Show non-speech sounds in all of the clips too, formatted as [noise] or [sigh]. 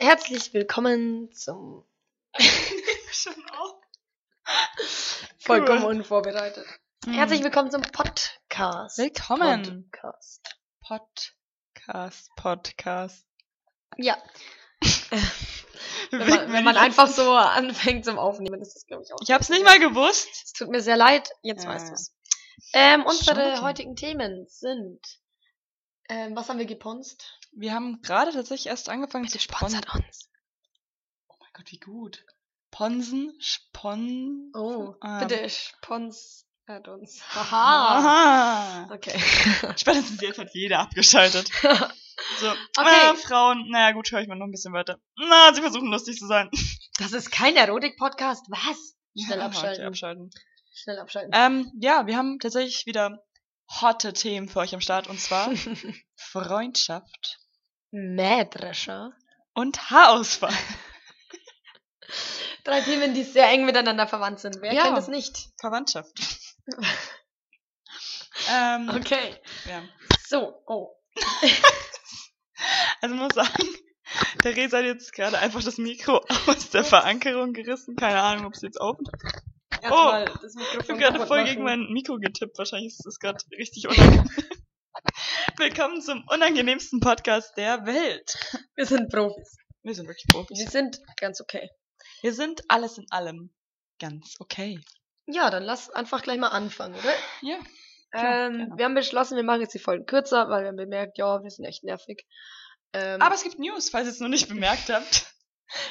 Herzlich willkommen zum [laughs] Schon auch. [laughs] vollkommen Cool. unvorbereitet. Hm. Herzlich willkommen zum Podcast. Willkommen. Podcast. Podcast, Podcast. Ja, [laughs] wenn man, wenn man einfach so anfängt zum Aufnehmen, ist das glaube ich auch. Ich hab's nicht mal gewusst. Es tut mir sehr leid, jetzt Ja. weißt du es. Ähm, unsere Schade. heutigen Themen sind. Ähm, was haben wir geponst? Wir haben gerade tatsächlich erst angefangen zu sponsern. uns. Oh mein Gott, wie gut. Ponsen, Spon. Oh, Ähm. bitte sponsert uns. Haha. Aha. Okay. [laughs] Spätestens jetzt hat jeder abgeschaltet. [laughs] So, Okay. äh, Frauen, naja gut, höre ich mal noch ein bisschen weiter. Na, sie versuchen lustig zu sein. Das ist kein Erotik-Podcast. Was? Schnell Ja, abschalten. okay, abschalten. Schnell abschalten. Ähm, ja, wir haben tatsächlich wieder hotte Themen für euch am Start und zwar [laughs] Freundschaft Mähdrescher. und Haarausfall. [laughs] Drei Themen, die sehr eng miteinander verwandt sind. Wer Ja. kennt das nicht? Verwandtschaft. [laughs] ähm, Okay. ja. So, oh. [laughs] Also muss sagen, der Resa hat jetzt gerade einfach das Mikro aus der Verankerung gerissen. Keine Ahnung, ob es jetzt auf. Erstmal das Ich habe gerade voll machen. gegen mein Mikro getippt. Wahrscheinlich ist das gerade richtig unangenehm. Willkommen zum unangenehmsten Podcast der Welt. Wir sind Profis. Wir sind wirklich Profis. Wir sind ganz okay. Wir sind alles in allem ganz okay. Ja, dann lass einfach gleich mal anfangen, oder? Ja. Klar, ähm, wir haben beschlossen, wir machen jetzt die Folgen kürzer, weil wir haben bemerkt, ja, wir sind echt nervig. Ähm, Aber es gibt News, falls ihr es noch nicht bemerkt habt.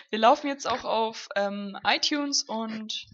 Wir laufen jetzt auch auf ähm, iTunes und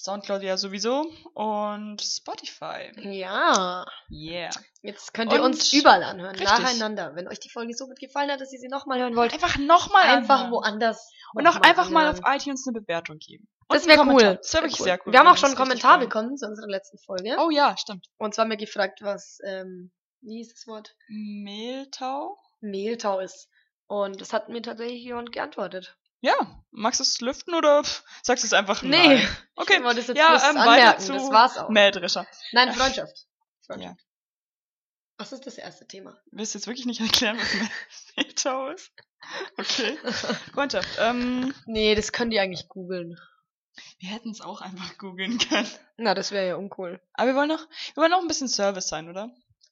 Soundcloud ja sowieso und Spotify. ja, Yeah. jetzt könnt ihr Und- uns überall anhören, Richtig. nacheinander. Wenn euch die Folge so gut gefallen hat, dass ihr sie nochmal hören wollt, Einfach nochmal einfach anhören. woanders. Und auch einfach mal auf anhören. iTunes eine Bewertung geben. Und Das wäre cool. Das wäre wirklich sehr cool. Wir haben auch schon einen Kommentar bekommen zu unserer letzten Folge. Oh ja, stimmt. Und zwar haben wir gefragt, was, ähm, wie hieß das Wort? Mehltau? Mehltau ist. Und das hat mir tatsächlich jemand geantwortet. Ja. Magst du es lüften oder sagst du es einfach Nee. nein? Okay. Ich wollte es jetzt Ja, ähm, anmerken. zu Das war's auch. Mähdrescher. Nein, Freundschaft. Freundschaft. Ja. Was ist das erste Thema? Willst du jetzt wirklich nicht erklären, was [laughs] Mehltau ist? Okay. [laughs] Freundschaft. Ähm, nee, das können die eigentlich googeln. wir hätten es auch einfach googeln können. Na, das wäre ja uncool. Aber wir wollen noch, wir wollen noch ein bisschen Service sein, oder?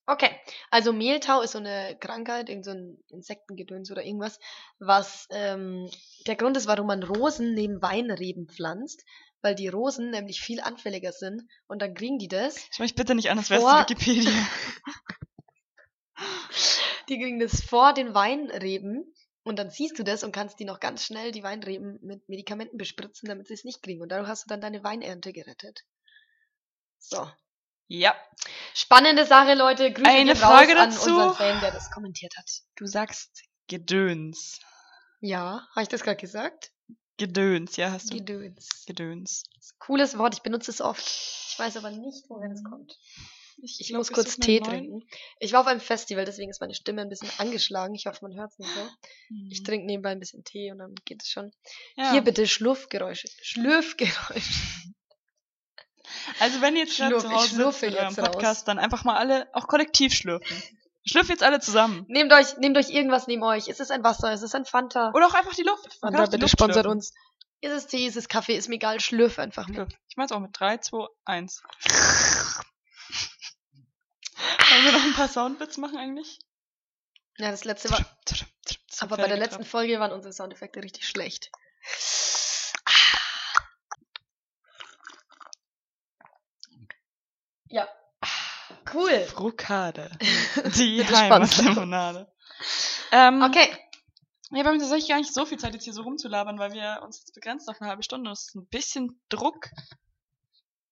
Okay, also Mehltau ist so eine Krankheit, irgend so ein Insektengedöns oder irgendwas, was ähm, der Grund ist, warum man Rosen neben Weinreben pflanzt, weil die Rosen nämlich viel anfälliger sind und dann kriegen die das. Ich möchte bitte nicht an, als wär's Vor- die Wikipedia. [laughs] Die kriegen das vor den Weinreben und dann siehst du das und kannst die noch ganz schnell, die Weinreben, mit Medikamenten bespritzen, damit sie es nicht kriegen. Und dadurch hast du dann deine Weinernte gerettet. So. Ja. Spannende Sache, Leute. Grüße Eine Frage raus an dazu. unseren Fan, der das kommentiert hat. Du sagst Gedöns. Ja, habe ich das gerade gesagt? Gedöns, ja, hast du. Gedöns. Gedöns. Cooles Wort, ich benutze es oft. Ich weiß aber nicht, woher es kommt. Ich glaub, muss kurz Tee trinken. Ich war auf einem Festival, deswegen ist meine Stimme ein bisschen angeschlagen. Ich hoffe, man hört es nicht so. Ich Mhm. trinke nebenbei ein bisschen Tee und dann geht es schon. Ja. Hier bitte Schlurfgeräusche. Schlürfgeräusche. [laughs] Also wenn ihr jetzt gerade zu Hause sitzt mit eurem jetzt raus. Podcast, dann einfach mal alle auch kollektiv schlürfen. Schlürft jetzt alle zusammen. Nehmt euch, nehmt euch irgendwas neben euch. Ist es ein Wasser? Ist es ein Fanta? Oder auch einfach die Luft. Fanta, bitte Luft sponsert schlürfen. uns. Ist es Tee? Ist es Kaffee? Ist mir egal. Schlürf einfach mit. Ich mein's auch mit 3, 2, 1. Wollen wir noch ein paar Soundbits machen eigentlich? Ja, das letzte war. Aber bei der letzten Folge waren unsere Soundeffekte richtig schlecht. Ja. Cool. Frukade. [laughs] Die. Heimatlimonade. Ähm, Okay. Ja, wir haben tatsächlich gar nicht so viel Zeit, jetzt hier so rumzulabern, weil wir uns jetzt begrenzt auf eine halbe Stunde. Das ist ein bisschen Druck.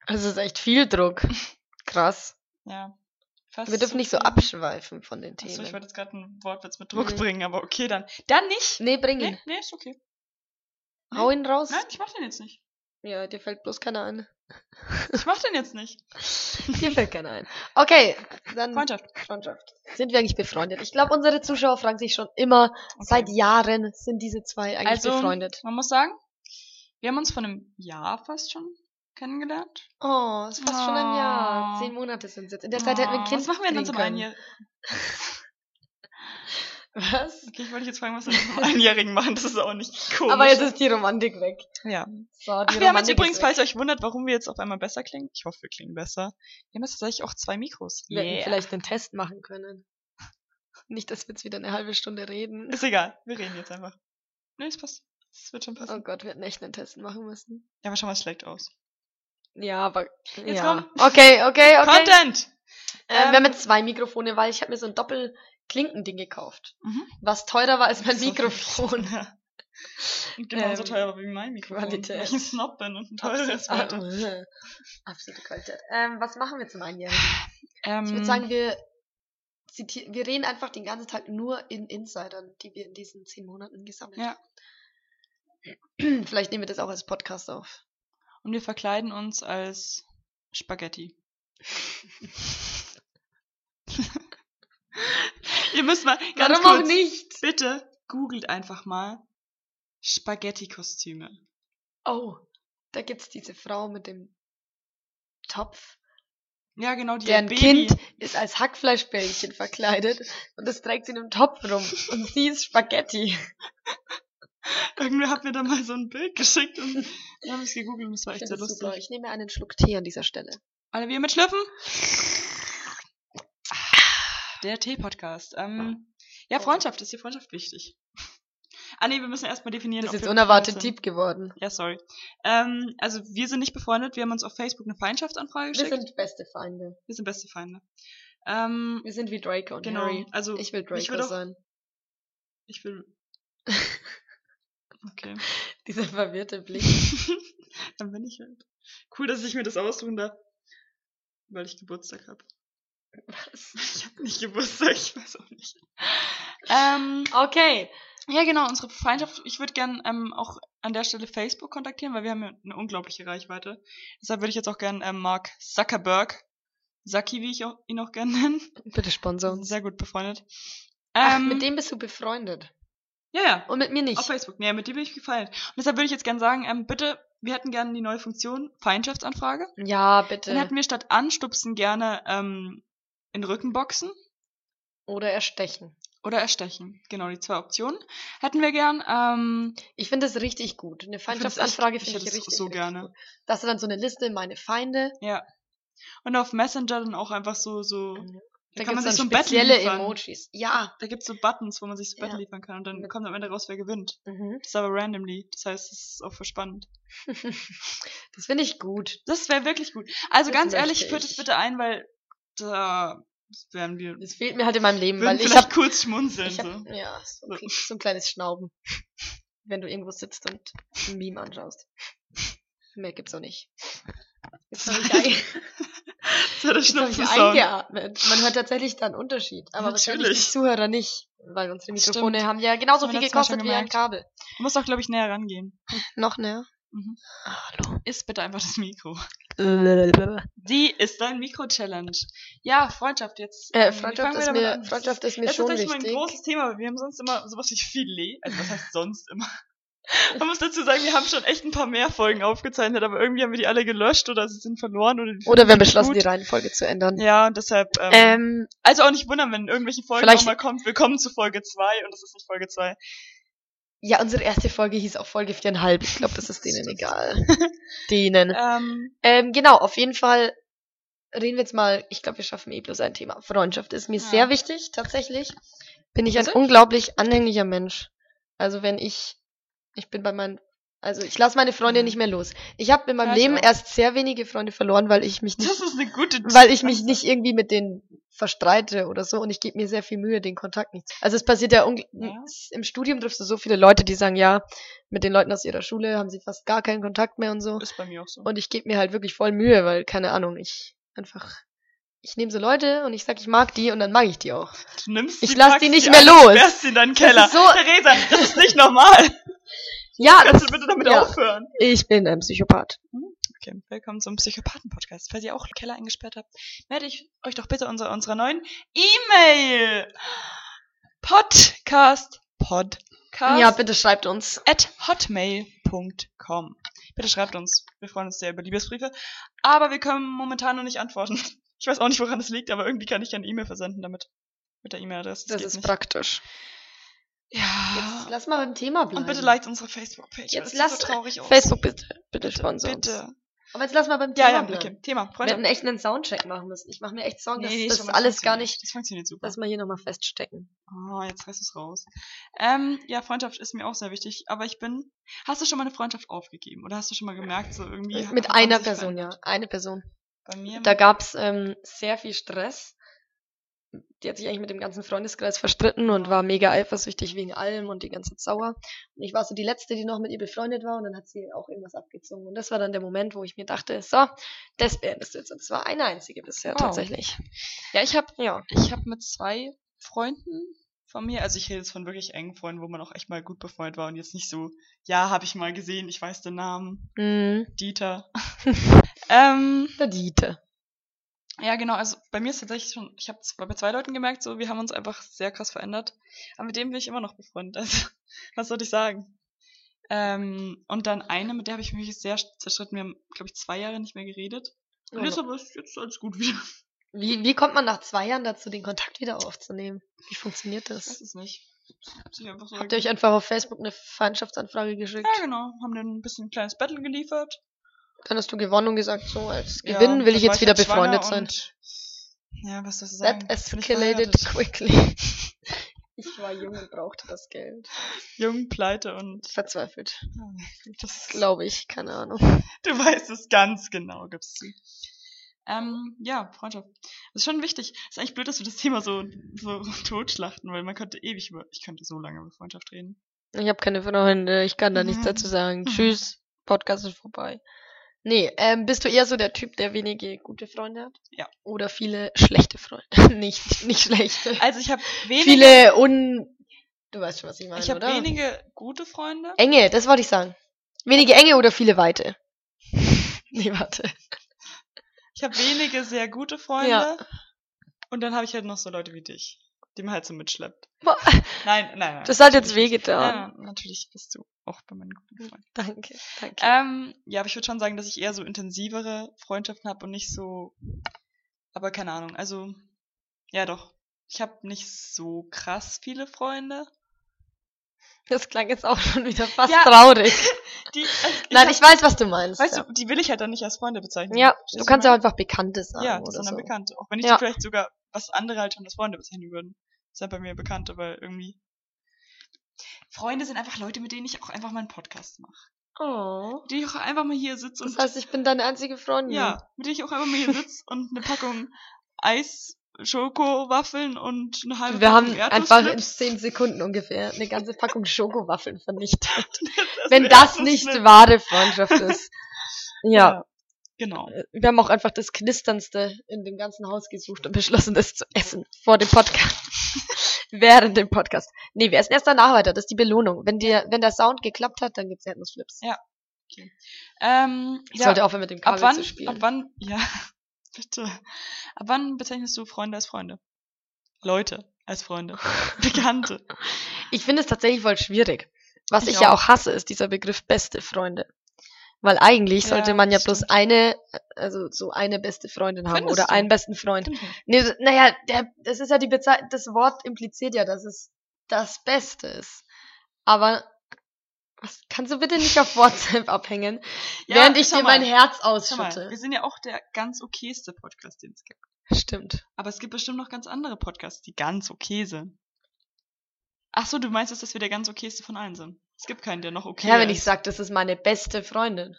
Das ist echt viel Druck. [laughs] Krass. Ja. Fast Wir dürfen nicht so abschweifen von den Achso, ich Themen. wollte jetzt gerade einen Wortwitz mit Druck Mhm. bringen, aber okay, dann. Dann nicht? Nee, bring ihn. Nee, nee, ist okay. Hau ihn raus. Nein, ich mach den jetzt nicht. Ja, dir fällt bloß keiner ein. Ich mach den jetzt nicht. Dir fällt keiner ein. Okay, dann Freundschaft. Freundschaft. Sind wir eigentlich befreundet? Ich glaube, unsere Zuschauer fragen sich schon immer, Okay. seit Jahren sind diese zwei eigentlich Also, befreundet. man muss sagen, wir haben uns vor einem Jahr fast schon kennengelernt. Oh, es ist fast schon ein Jahr. Oh. Zehn Monate sind es jetzt. In der Zeit hätten wir ein Oh, Kind Was machen wir denn kriegen zum können. [laughs] Was? Okay, ich wollte jetzt fragen, was wir mit einem [laughs] Einjährigen machen. Das ist auch nicht komisch. Aber jetzt ist die Romantik weg. ja. So, Ach, wir haben jetzt Romantik übrigens, falls ihr euch wundert, warum wir jetzt auf einmal besser klingen. Ich hoffe, wir klingen besser. Wir haben jetzt tatsächlich auch zwei Mikros. Wir hätten vielleicht einen Test machen können. Nicht, dass wir jetzt wieder eine halbe Stunde reden. Ist egal. Wir reden jetzt einfach. Nee, es passt. Es wird schon Oh passen. Gott, wir hätten echt einen Test machen müssen. Ja, aber schau mal, schlägt aus. Ja, aber. Jetzt ja. komm. Okay, okay, okay. Content! Äh, wir Ähm, haben jetzt zwei Mikrofone, weil ich habe mir so ein Doppelklinkending gekauft. Mhm. Was teurer war als mein So Mikrofon. Genauso Ähm, teuer wie mein Mikrofon. Qualität. Weil ich ein Snob bin und ein teures Absolut- wollte. ah, Absolute Qualität. Ähm, was machen wir zum Einjährigen? Ähm, Ich würde sagen, wir, wir reden einfach den ganzen Tag nur in Insidern, die wir in diesen zehn Monaten gesammelt Ja. haben. [clears throat] Vielleicht nehmen wir das auch als Podcast auf. und wir verkleiden uns als Spaghetti. [laughs] Ihr müsst mal ganz Warum auch kurz, nicht? bitte googelt einfach mal Spaghetti-Kostüme. Oh, da gibt's diese Frau mit dem Topf. Ja, genau, die Deren Baby. Kind ist als Hackfleischbällchen verkleidet und das trägt sie in einem Topf rum und sie ist Spaghetti. [laughs] Irgendwer hat mir da mal so ein Bild geschickt und dann habe ich es gegoogelt und es war echt sehr das super. lustig. Ich nehme einen Schluck Tee an dieser Stelle. Alle wir mitschlürfen? Der Tee-Podcast. Ähm, ja, Freundschaft. Ist hier Freundschaft wichtig? [laughs] Ah nee, wir müssen erstmal definieren, Das ist jetzt wir unerwartet deep geworden. Ja, sorry. Ähm, also wir sind nicht befreundet. Wir haben uns auf Facebook eine Feindschaftsanfrage Wir geschickt. sind beste Feinde. wir sind beste Feinde. Ähm, Wir sind wie Draco und genau. Harry. Also Ich will Draco auch- sein. ich will. [laughs] Okay. Dieser verwirrte Blick. [laughs] Dann bin ich halt. Cool, dass ich mir das aussuchen darf. Weil ich Geburtstag habe. Was? Ich habe nicht Geburtstag, ich weiß auch nicht. Ähm, Okay. ja, genau, unsere Feindschaft. Ich würde gern ähm, auch an der Stelle Facebook kontaktieren, weil wir haben ja eine unglaubliche Reichweite. Deshalb würde ich jetzt auch gern ähm, Mark Zuckerberg, Saki, wie ich auch, ihn auch gern nenne, Bitte sponsor uns. sehr gut befreundet. Ach, Ähm, mit dem bist du befreundet. Ja, ja, Und mit mir nicht. auf Facebook. Nee, mit dem bin ich gefallen. Und deshalb würde ich jetzt gern sagen, ähm, bitte, wir hätten gerne die neue Funktion Feindschaftsanfrage. Ja, bitte. Dann hätten wir statt Anstupsen gerne ähm, in Rückenboxen Oder erstechen. oder Erstechen. Genau, die zwei Optionen hätten wir gern. Ähm, Ich finde das richtig gut. Eine Feindschaftsanfrage ich finde ich, es richtig, so richtig gerne. gut. Das ist dann so eine Liste, meine Feinde. ja. Und auf Messenger dann auch einfach so, so, Da, kann man sich so ein Battle liefern. Emojis. Ja. Da gibt's so Buttons, wo man sich so Ja. Battle liefern kann und dann Mit- kommt am Ende raus, wer gewinnt. Mhm. Das ist aber randomly. Das heißt, es ist auch für spannend. [laughs] Das finde ich gut. Das wäre wirklich gut. Also Das ganz ehrlich, führt es ich. bitte ein, weil da werden wir Das fehlt mir halt in meinem Leben, weil ich vielleicht habe kurz schmunzeln. ich hab, so. ja, so, okay, so ein kleines Schnauben. Wenn du irgendwo sitzt und ein Meme anschaust. Mehr gibt's auch nicht. Jetzt habe ich, ein, hab ich eingeatmet. Man hört tatsächlich da einen Unterschied. Aber wahrscheinlich die Natürlich. Zuhörer nicht. Weil unsere Mikrofone Stimmt. haben ja genauso viel gekostet wie ein. Kabel. Du musst auch, glaube ich, näher rangehen. Noch näher? Mhm. Hallo. Ist bitte einfach das Mikro. Die ist dein Mikro-Challenge. Ja, Freundschaft jetzt. Äh, Ähm, Freundschaft, ist mir, an? Freundschaft ist mir Das ist schon tatsächlich mal ein wichtig. großes Thema, weil wir haben sonst immer sowas wie Filet. Also was heißt sonst immer? [laughs] Man muss dazu sagen, wir haben schon echt ein paar mehr Folgen aufgezeichnet, aber irgendwie haben wir die alle gelöscht oder sie sind verloren oder die Oder wir haben beschlossen, gut. die Reihenfolge zu ändern. Ja, und deshalb, ähm, Ähm, also auch nicht wundern, wenn irgendwelche Folgen nochmal kommt. Willkommen zu Folge 2 und das ist nicht Folge 2. ja, unsere erste Folge hieß auch Folge viereinhalb. Ich glaube, das ist denen egal. [laughs] Denen. Ähm, Ähm, genau, auf jeden Fall reden wir jetzt mal, ich glaube, wir schaffen eh bloß ein Thema. Freundschaft ist mir Ja. sehr wichtig, tatsächlich. Bin ich ein unglaublich anhänglicher Mensch. Also wenn ich, ich bin bei meinen, also ich lasse meine Freunde Mhm. nicht mehr los. Ich habe in meinem Ja, Leben auch. erst sehr wenige Freunde verloren, weil ich mich nicht, das ist eine gute weil ich mich nicht irgendwie mit denen verstreite oder so und ich gebe mir sehr viel Mühe, den Kontakt nicht. zu- Also es passiert ja, Ja. im Studium triffst du so viele Leute, die sagen, ja, mit den Leuten aus ihrer Schule haben sie fast gar keinen Kontakt mehr und so. Ist bei mir auch so. Und ich gebe mir halt wirklich voll Mühe, weil, keine Ahnung, ich einfach. Ich nehme so Leute und ich sag, ich mag die und dann mag ich die auch. Du nimmst Ich lass die nicht mehr an, los. sperrst sie in deinen Keller. ist so- Theresa, das ist nicht normal. Ja, das, Kannst du bitte damit ja. aufhören? ich bin ein Psychopath. Okay, willkommen zum Psychopathen-Podcast. Falls ihr auch Keller eingesperrt habt, melde ich euch doch bitte unserer, unserer neuen E-Mail. Podcast. Podcast. Ja, bitte schreibt uns. at hotmail.com. Bitte schreibt uns. Wir freuen uns sehr über Liebesbriefe. Aber wir können momentan noch nicht antworten. Ich weiß auch nicht, woran es liegt, aber irgendwie kann ich keine E-Mail versenden damit. Mit der E-Mail-Adresse. Das geht ist nicht. praktisch. Ja. Jetzt lass mal beim Thema bleiben. Und bitte liked unsere Facebook-Page. Jetzt das lass so traurig aus. Facebook bitte, bitte sponsor uns. Bitte. Aber jetzt lass mal beim Ja, Thema ja, bleiben. okay. Thema. Wir Freundschaft. hätten echt einen Soundcheck machen müssen. Ich mache mir echt Sorgen, dass Nee, nee, das mal, alles gar nicht, Das funktioniert super. dass wir hier nochmal feststecken. Oh, jetzt reißt es raus. Ähm, ja, Freundschaft ist mir auch sehr wichtig, aber ich bin. Hast du schon mal eine Freundschaft aufgegeben? Oder hast du schon mal gemerkt, so irgendwie. Mit haben einer Person, ja. verändert? Eine Person. Bei mir. Da gab's ähm, sehr viel Stress. Die hat sich eigentlich mit dem ganzen Freundeskreis verstritten und war mega eifersüchtig wegen allem und die ganze sauer. Und ich war so die Letzte, die noch mit ihr befreundet war und dann hat sie auch irgendwas abgezogen. Und das war dann der Moment, wo ich mir dachte, so, das beendest du jetzt. Und das war eine einzige bisher Wow. tatsächlich. ja, ich habe Ja. ich hab mit zwei Freunden von mir, also ich rede jetzt von wirklich engen Freunden, wo man auch echt mal gut befreundet war und jetzt nicht so, ja, habe ich mal gesehen, ich weiß den Namen, Mhm. Dieter. [laughs] ähm, Der Dieter. Ja, genau. Also bei mir ist tatsächlich schon, ich habe bei zwei Leuten gemerkt, so wir haben uns einfach sehr krass verändert. Aber mit dem bin ich immer noch befreundet. Also, [laughs] was soll ich sagen? Ähm, und dann eine, mit der habe ich mich sehr zerstritten. Wir haben, glaube ich, zwei Jahre nicht mehr geredet. Und jetzt aber ist jetzt alles gut wieder. Wie, wie kommt man nach zwei Jahren dazu, den Kontakt wieder aufzunehmen? Wie funktioniert Ich weiß das? es nicht. So Habt ihr euch einfach auf Facebook eine Feindschaftsanfrage geschickt? ja, genau. Haben dann ein bisschen ein kleines Battle geliefert. Dann hast du gewonnen und gesagt, so als Ja, Gewinn will dann ich jetzt wieder halt schwanger befreundet sein. Ja, was soll ich sagen? That escalated quickly. [laughs] Ich war jung und brauchte das Geld. Jung, pleite und. Verzweifelt. Das Glaube ich, keine Ahnung. Du weißt es ganz genau, gibst du. Ähm, ja, Freundschaft. Das ist schon wichtig. Ist eigentlich blöd, dass wir das Thema so, so [laughs] totschlachten, weil man könnte ewig über, ich könnte so lange über Freundschaft reden. Ich habe keine Freunde, ich kann da nichts Mhm. dazu sagen. [laughs] Tschüss, Podcast ist vorbei. Nee, ähm, bist du eher so der Typ, der wenige gute Freunde hat? Ja. Oder viele schlechte Freunde? [laughs] nicht, nicht schlechte. Also ich habe wenige, Viele un... Du weißt schon, was ich meine, ich habe oder? wenige gute Freunde. Enge, das wollte ich sagen. Wenige enge oder viele weite? [laughs] nee, warte. Ich habe wenige sehr gute Freunde. Ja. Und dann habe ich halt noch so Leute wie dich, die man halt so mitschleppt. Boah. Nein, nein, nein. Das hat jetzt wehgetan. Ja, natürlich bist du auch bei meinen guten Freunden. Danke, danke. Ähm, ja, aber ich würde schon sagen, dass ich eher so intensivere Freundschaften habe und nicht so. Aber keine Ahnung. Also, ja doch. Ich habe nicht so krass viele Freunde. Das klang jetzt auch schon wieder fast Ja. traurig. [laughs] Die, also, Nein, hab- ich weiß, was du meinst. Weißt ja. du, die will ich halt dann nicht als Freunde bezeichnen. ja, du kannst ja einfach Bekannte sagen. ich? Ja, das sind dann so. Bekannte. Auch wenn ich Ja. die vielleicht sogar, was andere halt schon als Freunde bezeichnen würden. Das sind bei mir Bekannte, weil irgendwie. Freunde sind einfach Leute, mit denen ich auch einfach mal einen Podcast mache. Oh. Mit denen ich auch einfach mal hier sitze und. Das heißt, ich bin deine einzige Freundin. Ja, mit denen ich auch einfach mal hier sitze und eine Packung Eis, Schokowaffeln und eine halbe Wir haben Packung einfach in zehn Sekunden ungefähr eine ganze Packung Schokowaffeln vernichtet. [laughs] Das Wenn das nicht wahre Freundschaft ist. [laughs] Ja. Genau. Wir haben auch einfach das Knisterndste in dem ganzen Haus gesucht und beschlossen, das zu essen. Vor dem Podcast. [laughs] Während dem Podcast. Nee, wir essen erst danach weiter. Das ist die Belohnung. Wenn, dir, wenn der Sound geklappt hat, dann gibt's Erdnussflips. Ja. Ähm, Ich ja, sollte aufhören mit dem ab Kabel wann, zu spielen. ab wann, ja, [laughs] bitte. Ab wann bezeichnest du Freunde als Freunde? Leute als Freunde. [laughs] Bekannte. Ich finde es tatsächlich voll schwierig. Was ich, Ich ja auch hasse, ist dieser Begriff beste Freunde. Weil eigentlich Ja, sollte man ja bloß stimmt. eine, also so eine beste Freundin haben Findest oder du? einen besten Freund. Nicht. Nee, naja, der, das ist ja die Bezeichnung, das Wort impliziert ja, dass es das Beste ist. Aber was, kannst du bitte nicht auf WhatsApp abhängen, [laughs] Ja, während ich dir mal. mein Herz Schau mal, ausschütte? wir sind ja auch der ganz okayste Podcast, den es gibt. Stimmt. Aber es gibt bestimmt noch ganz andere Podcasts, die ganz okay sind. Ach so, du meinst jetzt, dass wir der ganz okayste von allen sind? Es gibt keinen, der noch okay Ja, wenn ist. ich sage, das ist meine beste Freundin,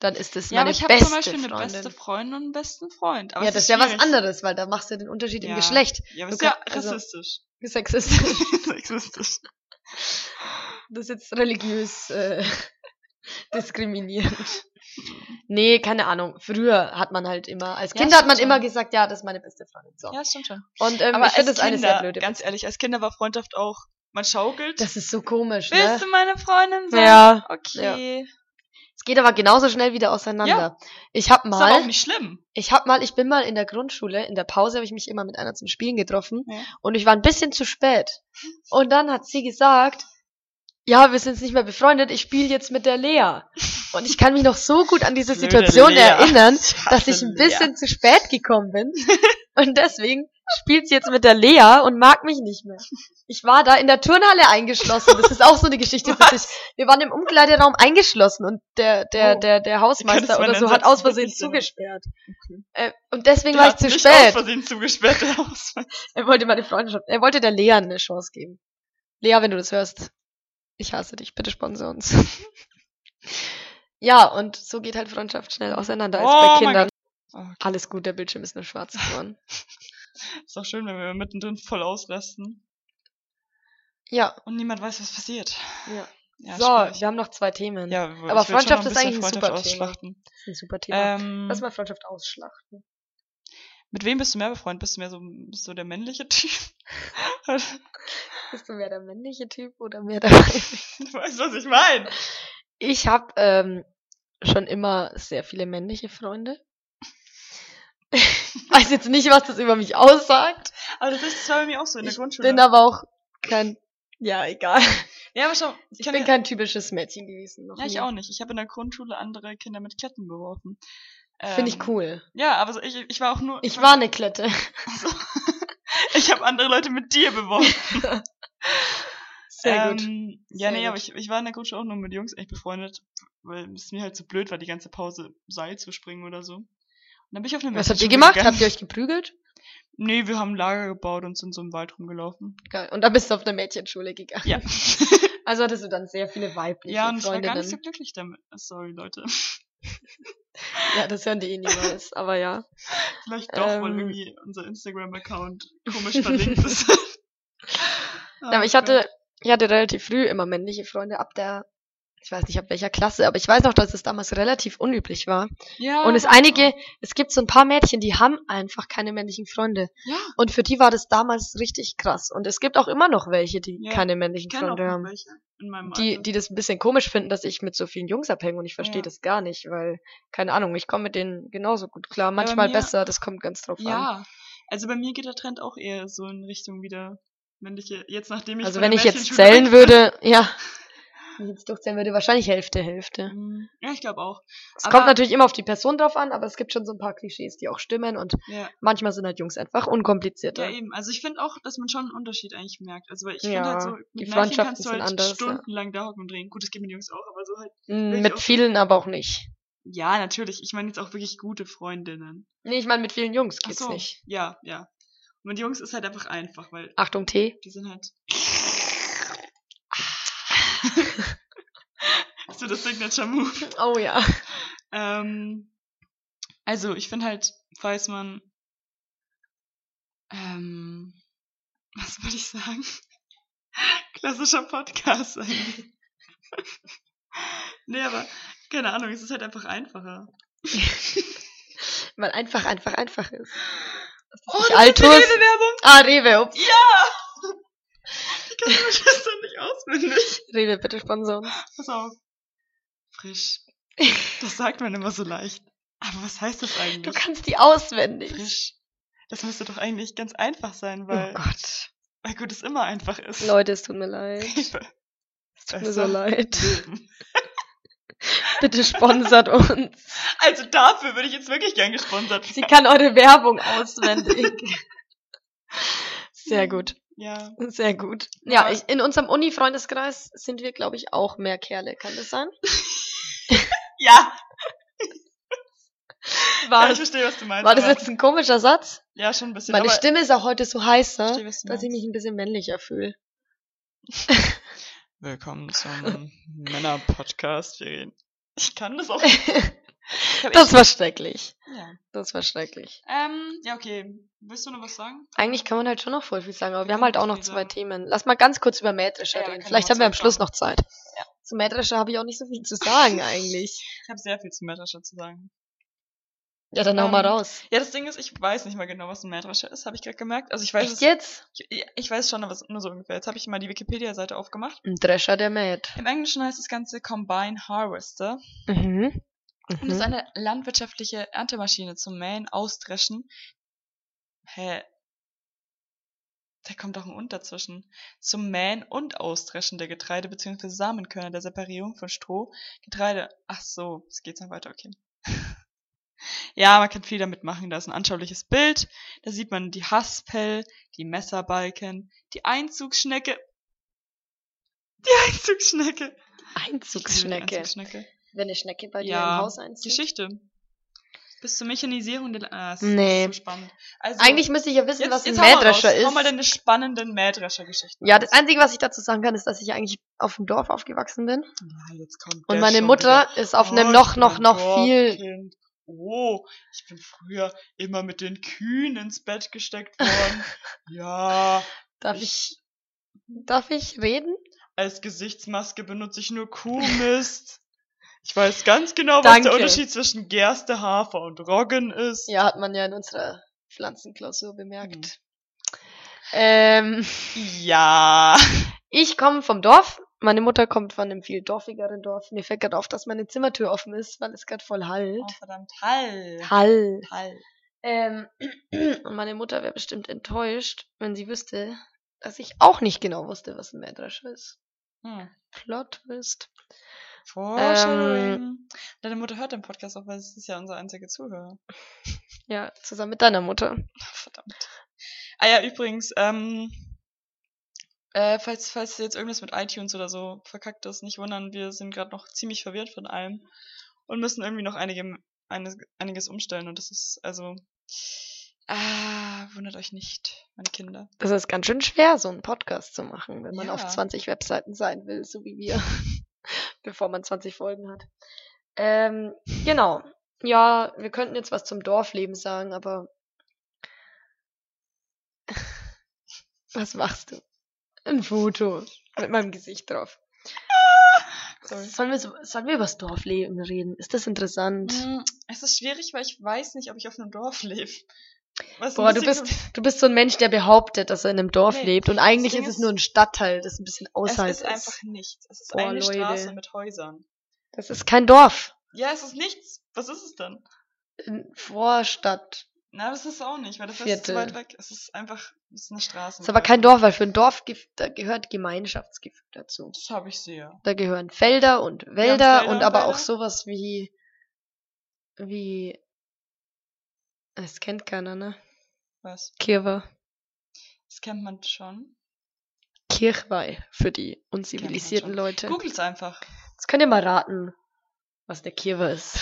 dann ist das Ja, aber meine ich habe beste zum Beispiel eine Freundin. beste Freundin und einen besten Freund. Aber ja, das ist ja was anderes, weil da machst du den Unterschied im Ja. Geschlecht. Ja, aber ist ja also- rassistisch. Sexistisch. [laughs] Sexistisch. Das ist jetzt religiös äh, [laughs] diskriminierend. Nee, keine Ahnung. Früher hat man halt immer, als Ja, Kind hat man stimmt immer schon. gesagt, ja, das ist meine beste Freundin. So. Ja, stimmt schon. Und ähm, aber ich finde das eine Kinder, sehr blöde. ganz ehrlich, als Kinder war Freundschaft auch, man schaukelt. das ist so komisch, Willst ne? du meine Freundin sein? Ja, Okay. Es geht aber genauso schnell wieder auseinander. Ich hab Ist aber auch mal, nicht schlimm. ich hab mal, ich bin mal in der Grundschule, in der Pause habe ich mich immer mit einer zum Spielen getroffen Ja. und ich war ein bisschen zu spät. Und dann hat sie gesagt, ja, wir sind jetzt nicht mehr befreundet, ich spiele jetzt mit der Lea. Und ich kann mich noch so gut an diese Situation Lea. erinnern, [laughs] dass ich ein Lea. bisschen zu spät gekommen bin. [laughs] Und deswegen spielt sie jetzt mit der Lea und mag mich nicht mehr. Ich war da in der Turnhalle eingeschlossen. Das ist auch so eine Geschichte für sich. Wir waren im Umkleideraum eingeschlossen und der, der, Oh. der, der Hausmeister oder so hat aus Versehen zugesperrt. Okay. Äh, und deswegen Der war ich zu nicht aus spät. Versehen zugesperrt, der Hausmeister. Er wollte meine Freundschaft, er wollte der Lea eine Chance geben. Lea, wenn du das hörst, ich hasse dich, bitte sponsor uns. ja, und so geht halt Freundschaft schnell auseinander als Oh bei Kindern. Oh, okay. Alles gut, der Bildschirm ist nur schwarz geworden. [laughs] Ist auch schön, wenn wir mittendrin voll ausrasten ja, und niemand weiß, was passiert. ja. Ja, so, schwierig. wir haben noch zwei Themen. Ja, Aber Freundschaft ist eigentlich ein Freundschaft super Thema. ausschlachten. Das ist ein super Thema. Ähm, Lass mal Freundschaft ausschlachten. mit wem bist du mehr befreundet? Bist du mehr so, du der männliche Typ? [laughs] Bist du mehr der männliche Typ oder mehr der weibliche? [laughs] du weißt, was ich meine. Ich habe ähm, schon immer sehr viele männliche Freunde. [laughs] Weiß jetzt nicht, was das über mich aussagt. Aber das, ist, das war bei mir auch so in der Ich Grundschule. bin aber auch kein. Ja, egal. [laughs] ja, aber schau, ich, Ich bin ja, kein typisches Mädchen gewesen. Noch Ja, ich nie. auch nicht. Ich habe in der Grundschule andere Kinder mit Ketten beworfen. Finde Ähm, ich cool. Ja, aber so, ich, ich war auch nur. Ich war eine Klette. [laughs] ich habe andere Leute mit dir beworfen. Sehr gut. Ähm, ja, Sehr nee, gut. aber ich, ich war in der Grundschule auch nur mit Jungs echt befreundet, weil es mir halt so blöd war, die ganze Pause Seil zu springen oder so. Dann bin ich auf eine Was habt ihr gemacht? Habt ihr euch geprügelt? Nee, wir haben Lager gebaut und sind so im Wald rumgelaufen. Geil. Und dann bist du auf eine Mädchenschule gegangen. Ja. [laughs] Also hattest du dann sehr viele weibliche ja, und ich war gar nicht so glücklich damit. Sorry, Leute. Ja, das hören die eh niemals. Aber ja. Vielleicht doch, weil Ähm. irgendwie unser Instagram-Account komisch verlinkt ist. [laughs] Ja, aber ich hatte, ich hatte relativ früh immer männliche Freunde ab der, ich weiß nicht ab welcher Klasse, aber ich weiß noch, dass es damals relativ unüblich war. ja, Und es einige, auch. es gibt so ein paar Mädchen, die haben einfach keine männlichen Freunde. Ja, Und für die war das damals richtig krass. Und es gibt auch immer noch welche, die Ja, keine männlichen ich auch Freunde noch haben. welche in meinem Die, Alter. die das ein bisschen komisch finden, dass ich mit so vielen Jungs abhänge und ich verstehe Ja. das gar nicht, weil, keine Ahnung, ich komme mit denen genauso gut klar. Manchmal mir- besser, das kommt ganz drauf an. Ja, also bei mir geht der Trend auch eher so in Richtung wieder männliche, jetzt nachdem ich Also wenn ich jetzt zählen würde, ja, [laughs] wenn ich jetzt durchzählen würde, wahrscheinlich Hälfte, Hälfte. bin. Ja, ich glaube auch. Es Aber- kommt natürlich immer auf die Person drauf an, aber es gibt schon so ein paar Klischees, die auch stimmen und Ja, manchmal sind halt Jungs einfach unkomplizierter. ja eben. Also ich finde auch, dass man schon einen Unterschied eigentlich merkt. Also weil ich Ja, finde halt so, die mit Mädchen Freundschaften kannst du halt anders, stundenlang da hocken und drehen. Gut, das geht mit Jungs auch, aber so halt. Ich Mit vielen aber auch nicht. Ja, natürlich. Ich meine jetzt auch wirklich gute Freundinnen. Nee, ich meine, mit vielen Jungs Ach geht's so, nicht. ja, ja. Und mit Jungs ist halt einfach einfach, weil Achtung, Tee. die sind halt. [laughs] so das Signature Move. Oh ja. Ähm, also, ich finde halt, falls man, ähm, was würde ich sagen? [laughs] Klassischer Podcast eigentlich. nee, aber, keine Ahnung, es ist halt einfach einfacher. [laughs] Weil einfach, einfach, einfach ist. Oh, nicht das ist die Altus? Rewe-Werbung! Ah, Rewe, ups. Ja! Ich kann meine Schwester nicht auswendig. Rewe, bitte sponsor uns. Pass auf. Frisch. [laughs] Das sagt man immer so leicht. Aber was heißt das Du eigentlich? kannst die auswendig. Frisch. Das müsste doch eigentlich ganz einfach sein, Oh weil, Gott. weil gut es immer einfach ist. Leute, es tut mir leid. [laughs] Rewe. Es tut mir Besser so leid. [laughs] Bitte sponsert uns. Also dafür würde ich jetzt wirklich gern gesponsert Sie werden. kann eure Werbung auswendig. Sehr gut. Ja. Sehr gut. Ja, Ja. ich, in unserem Uni-Freundeskreis sind wir, glaube ich, auch mehr Kerle. Kann das sein? [laughs] Ja, [laughs] War, ja, ich das, verstehe, was du meinst. war das jetzt ein komischer Satz? Ja, schon ein bisschen. Meine aber Stimme ist auch heute so heißer, verstehe, was du dass ich mich ein bisschen männlicher fühle. Willkommen zum [laughs] Männer-Podcast. Ich kann das auch. Ich hab Das war schrecklich. ja. Das war schrecklich. Ähm, ja, okay. Willst du noch was sagen? Eigentlich kann man halt schon noch voll viel sagen, aber wir Wir haben halt auch noch zwei sagen. Themen. Lass mal ganz kurz über Mähdrescher Ja, reden. Vielleicht haben wir am Schluss noch Zeit. Ja. Zu Mähdrescher habe ich auch nicht so viel zu sagen [laughs] eigentlich. Ich habe sehr viel zu Mähdrescher zu sagen. Ja, dann hau mal Ähm, raus. Ja, das Ding ist, ich weiß nicht mal genau, was ein Mähdrescher ist, habe ich gerade gemerkt. Also ich weiß Echt es, jetzt? ich, ich weiß schon, aber nur so ungefähr. Jetzt habe ich mal die Wikipedia-Seite aufgemacht. Ein Drescher, der mäht. Im Englischen heißt das Ganze Combine Harvester Mhm. Und ist Mhm. eine landwirtschaftliche Erntemaschine zum Mähen, Ausdreschen. Hä? Da kommt doch ein Und dazwischen. Zum Mähen und Ausdreschen der Getreide bzw. Samenkörner der Separierung von Stroh, Getreide. Ach so, es geht noch weiter, okay. [laughs] Ja, man kann viel damit machen. Da ist ein anschauliches Bild. Da sieht man die Haspel, die Messerbalken, die Einzugsschnecke. Die Einzugsschnecke. Einzugsschnecke. Einzugsschnecke. Wenn eine Schnecke bei dir Ja, im Haus einzieht. Geschichte. Bis zur Mechanisierung der... Ah, das Nee. ist so spannend. Also, Eigentlich müsste ich ja wissen, jetzt, was ein Mähdrescher raus. Hau mal ist. deine spannenden Mähdrescher-Geschichten Ja, das. Einzige, was ich dazu sagen kann, ist, dass ich eigentlich auf dem Dorf aufgewachsen bin. Ja, jetzt kommt Und meine Mutter wieder. ist auf einem Oh, noch, ich noch, noch viel. Dorfkind. Oh, ich bin früher immer mit den Kühen ins Bett gesteckt [laughs] worden. ja, Darf ich, darf ich reden? als Gesichtsmaske benutze ich nur Kuhmist. [laughs] Ich weiß ganz genau, was der Danke. Unterschied zwischen Gerste, Hafer und Roggen ist. Ja, hat man ja in unserer Pflanzenklausur bemerkt. Hm. Ähm, Ja. ich komme vom Dorf. Meine Mutter kommt von einem viel dorfigeren Dorf. Mir fällt gerade auf, dass meine Zimmertür offen ist, weil es gerade voll hallt. Oh, verdammt. Hall. Hall. Hall. Ähm, [clears throat] und meine Mutter wäre bestimmt enttäuscht, wenn sie wüsste, dass ich auch nicht genau wusste, was ein Mähdrescher ist. Hm. Plot Twist. Foreshadowing. Deine Mutter hört den Podcast auch, weil es ist ja unser einziger Zuhörer. [laughs] Ja, zusammen mit deiner Mutter. Verdammt. Ah ja, übrigens, ähm, äh, falls, falls jetzt irgendwas mit iTunes oder so verkackt ist, nicht wundern, wir sind gerade noch ziemlich verwirrt von allem und müssen irgendwie noch einige, eines, einiges umstellen und das ist, also, ah, wundert euch nicht, meine Kinder. Das ist ganz schön schwer, so einen Podcast zu machen, wenn man Ja. auf 20 Webseiten sein will, so wie wir, [laughs] bevor man 20 Folgen hat. Ähm, genau. Ja, wir könnten jetzt was zum Dorfleben sagen, aber [laughs] was machst du? Ein Foto mit meinem Gesicht drauf. Sorry. Sollen wir, so, sollen wir über das Dorfleben reden? Ist das interessant? Mm, Es ist schwierig, weil ich weiß nicht, ob ich auf einem Dorf lebe. Was Boah, du bist, du bist so ein Mensch, der behauptet, dass er in einem Dorf Nee, lebt und eigentlich ist es ist- nur ein Stadtteil, das ein bisschen Es außerhalb ist einfach nichts. Es ist Boah, eine Leute. Straße mit Häusern. Das ist kein Dorf. Ja, es ist nichts. Was ist es dann? Vorstadt. Na, das ist es auch nicht, weil das ist Viertel. zu weit weg. Es ist einfach, es ist eine Straße. Ist aber kein Dorf, weil für ein Dorf da gehört Gemeinschaftsgefühl dazu. Das habe ich sehr. Da gehören Felder und Wälder Felder und und aber Wälder. auch sowas wie wie es kennt keiner, ne? Was? Kirche. Das kennt man schon. Kirchweih für die unzivilisierten. Leute. Googles einfach. Jetzt könnt ihr mal raten, was der Kirche ist.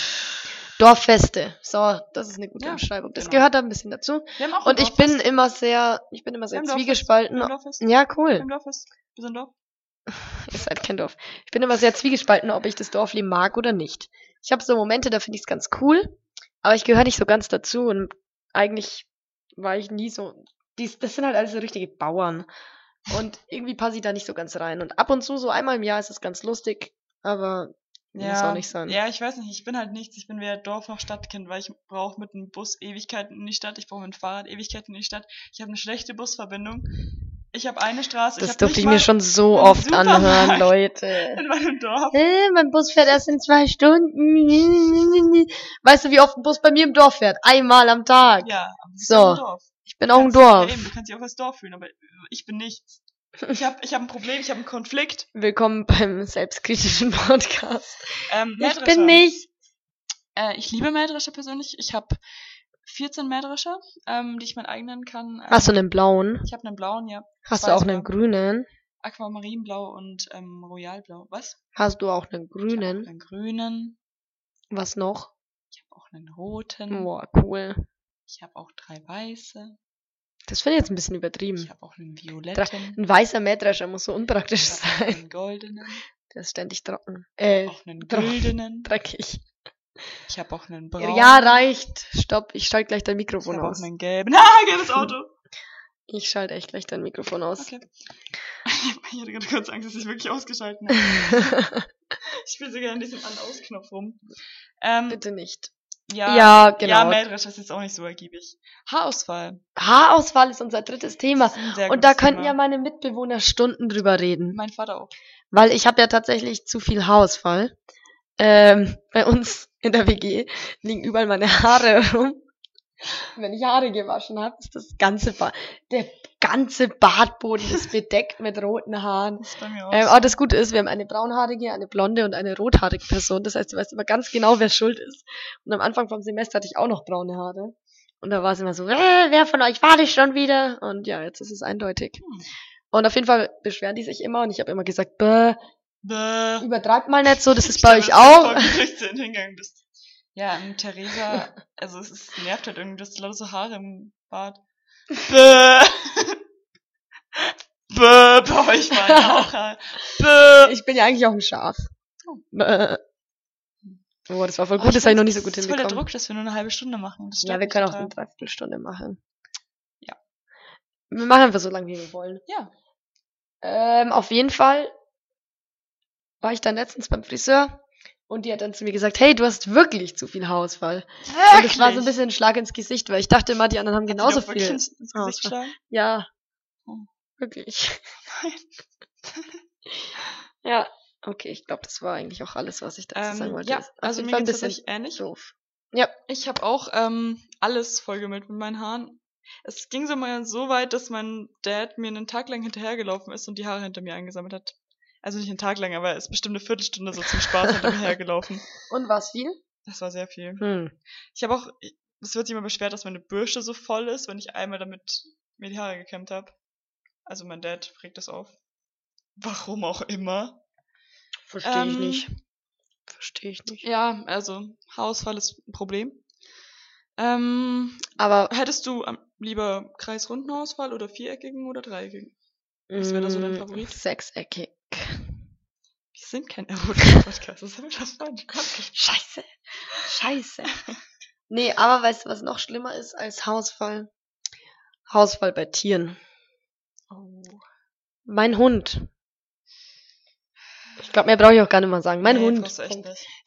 Dorffeste. So, das ist eine gute Ja, Umschreibung. Das genau. gehört da ein bisschen dazu. Und ich bin immer sehr, ich bin immer sehr zwiegespalten. Ja, cool. haben Dorffest. Wir sind Dorf. [laughs] Ihr seid kein Dorf. Ich bin immer sehr zwiegespalten, ob ich das Dorfleben mag oder nicht. Ich habe so Momente, da finde ich es ganz cool, aber ich gehöre nicht so ganz dazu und eigentlich war ich nie so. Dies, das sind halt alles so richtige Bauern. Und irgendwie passe ich da nicht so ganz rein. Und ab und zu, so einmal im Jahr, ist es ganz lustig, aber muss auch nicht sein. Ja, ich weiß nicht. Ich bin halt nichts. Ich bin weder Dorf noch Stadtkind, weil ich brauche mit dem Bus Ewigkeiten in die Stadt. Ich brauche mit dem Fahrrad Ewigkeiten in die Stadt. Ich habe eine schlechte Busverbindung. Ich habe eine Straße. Das hab durfte ich mir schon so oft Supermarkt. anhören, [laughs] Leute. in meinem Dorf. Äh, mein Bus fährt erst in zwei Stunden. Weißt du, wie oft ein Bus bei mir im Dorf fährt? Einmal am Tag. Ja, So. Ich bin auch Ja, Dorf. eben, du kannst dich auch als Dorf fühlen, aber ich bin nichts. Ich habe ich hab ein Problem, ich habe einen Konflikt. Willkommen beim selbstkritischen [laughs] Podcast. Ähm, Ich bin nicht. Äh, ich liebe Mähdrescher persönlich. Ich habe 14 Mähdrescher, ähm, die ich meinen eigenen kann. Ähm, Hast du einen blauen? Ich habe einen blauen, ja. Hast du auch einen grünen? Aquamarinblau und ähm, Royalblau. Was? Hast du auch einen Ich habe grünen? auch einen grünen. Was noch? Ich habe auch einen roten. Boah, cool. Ich habe auch drei weiße. Das finde ich jetzt ein bisschen Ich übertrieben. habe auch einen violetten. Ein weißer Mähdrescher muss so unpraktisch Ich sein. einen goldenen. Der ist ständig trocken. Äh, Auch einen drauf. güldenen. dreckig. Ich habe auch einen braunen. Ja, reicht. Stopp, ich schalte gleich dein Ich Mikrofon habe auch aus. einen gelben. [laughs] Ah, gelbes Auto. Ich schalte echt gleich dein Mikrofon aus. Okay. [laughs] Ich hatte gerade kurz Angst, dass ich wirklich ausgeschalten habe. [laughs] Ich spiele so gerne diesen An-Aus-Knopf rum. Ähm, Bitte nicht. ja, Ja, genau. Ja, Mähdrescher ist jetzt auch nicht so ergiebig. Haarausfall. Haarausfall ist unser drittes Thema. Und da könnten Thema. ja meine Mitbewohner Stunden drüber reden. Mein Vater auch. Weil ich habe ja tatsächlich zu viel Haarausfall. Ähm, bei uns in der WG liegen überall meine Haare rum. Wenn ich Haare gewaschen habe, ist das ganze ba der ganze Badboden ist bedeckt mit roten Haaren. [laughs] Das. Ähm, aber das Gute ist, wir haben eine braunhaarige, eine blonde und eine rothaarige Person. Das heißt, du weißt immer ganz genau, wer schuld ist. Und am Anfang vom Semester hatte ich auch noch braune Haare. Und da war es immer so, äh, wer von euch war das schon wieder? Und ja, jetzt ist es eindeutig. Hm. Und auf jeden Fall beschweren die sich immer und ich habe immer gesagt, bäh, Bäh. übertreibt mal nicht so, das ist Ich bei euch auch. du hingegangen bist. Ja, und Theresa, also es ist, nervt halt irgendwie, du hast lauter so Haare im Bart. Bäh. [laughs] Bäh, bei euch waren [laughs] auch Haare. Bäh. Ich bin ja eigentlich auch ein Schaf. Oh. Bäh. Oh, das war voll Oh, gut, das habe ich noch nicht so gut das ist voll der hinbekommen. Druck, dass wir nur eine halbe Stunde machen. Das Ja, wir können auch eine Dreiviertelstunde machen. Ja. Wir machen einfach so lange, wie wir wollen. Ja. Ähm, auf jeden Fall war ich dann letztens beim Friseur und die hat dann zu mir gesagt, hey, du hast wirklich zu viel Haarausfall. Und das war so ein bisschen ein Schlag ins Gesicht, weil ich dachte immer, die anderen haben genauso wirklich viel. ins, Haarausfall. Gesicht? Ja. Oh. Wirklich. Nein. [laughs] Ja. Okay, ich glaube, das war eigentlich auch alles, was ich dazu sagen Ähm, wollte. ja, also jeden mir Fall ein geht's bisschen ähnlich. doof. Ich habe auch ähm, alles vollgemüllt mit meinen Haaren. Es ging so mal so weit, dass mein Dad mir einen Tag lang hinterhergelaufen ist und die Haare hinter mir eingesammelt hat. Also nicht einen Tag lang, aber er ist bestimmt eine Viertelstunde so zum Spaß hinter mir hergelaufen. Und [laughs] was viel? Das war sehr viel. Hm. Ich habe auch, es wird sich immer beschwert, dass meine Bürste so voll ist, wenn ich einmal damit mir die Haare gekämmt habe. Also mein Dad regt das auf. Warum auch immer. Verstehe ich Ähm, nicht. Verstehe ich nicht. Ja, also Haarausfall ist ein Problem. Ähm, Aber hättest du lieber kreisrunden Haarausfall oder viereckigen oder dreieckigen? Was wäre da so dein mm, Favorit? Sechseckig. Sind kein Erotik-Podcast, das haben wir abgesprochen. Scheiße. Scheiße. nee, aber weißt du, was noch schlimmer ist als Hausfall? Hausfall bei Tieren. Oh. Mein Hund. Ich glaube, mehr brauche ich auch gar nicht mal sagen. Mein Nee, Hund.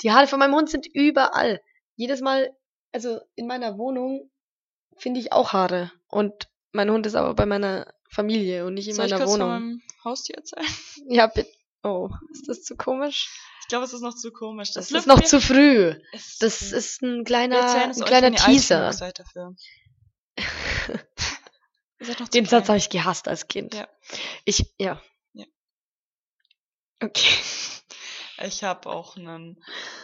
Die Haare von meinem Hund sind überall. Jedes Mal, also in meiner Wohnung finde ich auch Haare. Und mein Hund ist aber bei meiner Familie und nicht in Soll ich meiner kurz von Wohnung. meinem Haustier erzählen? Ja, bitte. Oh, ist das zu komisch? Ich glaube, es ist noch zu komisch. Das, Das, ist noch zu früh. Es Das ist ist ein kleiner, ein kleiner Teaser. [laughs] Den Satz habe ich gehasst als Kind. Ja. Ich, ja. Ja. Okay. Ich habe auch einen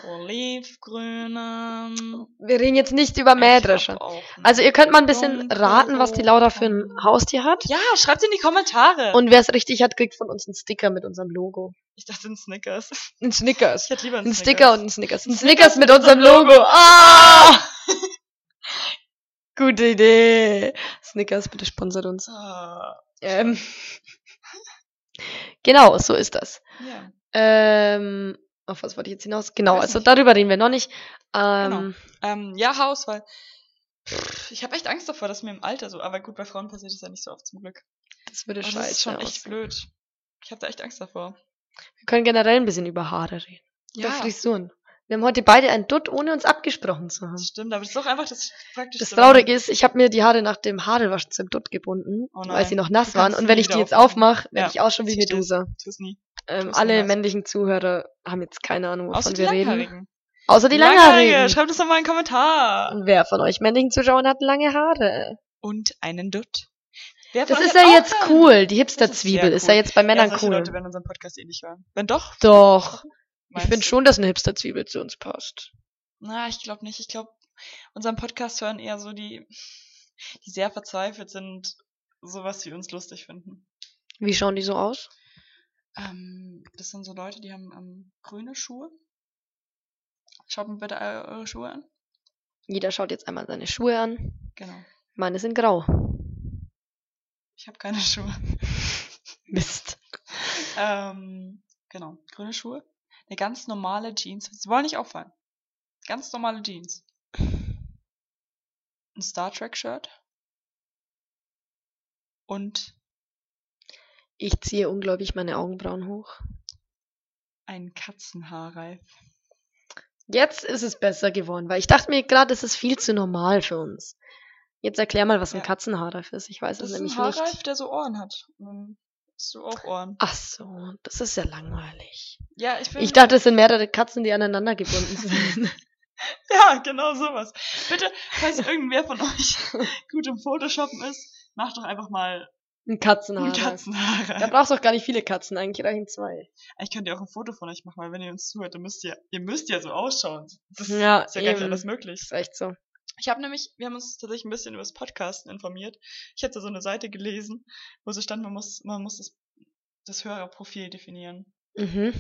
olivgrünen. Wir reden jetzt nicht über Mähdrescher. Also ihr könnt mal ein bisschen raten, was die Laura für ein Haustier hat. Ja, schreibt in die Kommentare. Und wer es richtig hat, kriegt von uns einen Sticker mit unserem Logo. ich dachte ein Snickers. Ein Snickers. Ich hätte lieber einen Ein Snickers. Sticker und ein Snickers. Ein Snickers Snickers mit unserem unserem Logo. Ah! [laughs] Gute Idee. Snickers, bitte sponsert uns. Ah, Ähm. [laughs] Genau, so ist das. ja. Ähm, auf was wollte ich jetzt hinaus? Genau, also. Genau. darüber reden wir noch nicht. Ähm, Ähm, ja. Pff, Ich habe echt Angst davor, dass mir im Alter so, aber gut, bei Frauen passiert das ja nicht so oft zum Glück. das würde Aber scheiße das ist schon echt aussehen. blöd. Ich habe da echt Angst davor. Wir können generell ein bisschen über Haare reden. Ja, Über Frisuren. Wir haben heute beide ein Dutt, ohne uns abgesprochen zu haben. das stimmt, aber das ist doch einfach das praktischste. Das Traurige ist, ich habe mir die Haare nach dem Haarewaschen zum Dutt gebunden, Oh weil sie noch nass waren. Und wenn ich die jetzt aufmache, werde Ja, ich auch schon wie. Medusa. Tu's nie. Ähm, alle niemals. männlichen Zuhörer haben jetzt keine Ahnung, wovon Außer wir reden. Außer die Langhaarige, Langhaarigen. schreibt es doch mal in den Kommentar. Wer von euch männlichen Zuschauern hat lange Haare? Und einen Dutt. Wer Das ist ja jetzt einen? cool. Die Das ist Hipster-Zwiebel sehr ist ja cool. jetzt bei Männern ja, cool. Leute werden unseren Podcast eh nicht hören. Wenn doch, Doch. Ich finde schon, dass eine Hipster-Zwiebel zu uns passt. Na, ich glaube nicht. Ich glaube, unseren Podcast hören eher so die, die sehr verzweifelt sind, sowas wie uns lustig finden. Wie schauen die so aus? Ähm, das sind so Leute, die haben ähm, grüne Schuhe. Schaut mir bitte eu- eure Schuhe an. Jeder schaut jetzt einmal seine Schuhe an. Genau. Meine sind grau. Ich habe keine [laughs] Schuhe. Mist. ähm, genau. Grüne Schuhe. Eine ganz normale Jeans. Sie wollen nicht auffallen. Ganz normale Jeans. Ein Star Trek Shirt. Und Ich ziehe unglaublich meine Augenbrauen hoch. ein Katzenhaarreif. Jetzt ist es besser geworden, weil ich dachte mir gerade, das ist viel zu normal für uns. Jetzt erklär mal, was ein Ja. Katzenhaarreif ist. Ich weiß Das es ist ein nämlich Haarreif, nicht. der so Ohren hat. Dann hast du auch Ohren. Ach so, das ist ja langweilig. Ja, ich finde. Ich dachte, es sind mehrere Katzen, die aneinander gebunden [laughs] sind. Ja, genau sowas. Bitte, falls irgendwer von euch [laughs] gut im Photoshoppen ist, macht doch einfach mal Ein Katzenhaar. Da Katzenhaare. brauchst du auch gar nicht viele Katzen, eigentlich reichen zwei. Ich könnte ja auch ein Foto von euch machen, weil wenn ihr uns zuhört, dann müsst ihr, ihr müsst ja so ausschauen. Das Ja, ist ja gar nicht eben. alles möglich. Ist echt so. Ich habe nämlich, wir haben uns tatsächlich ein bisschen über das Podcasten informiert. Ich hatte so eine Seite gelesen, wo so stand, man muss, man muss das, das Hörerprofil definieren. Mhm.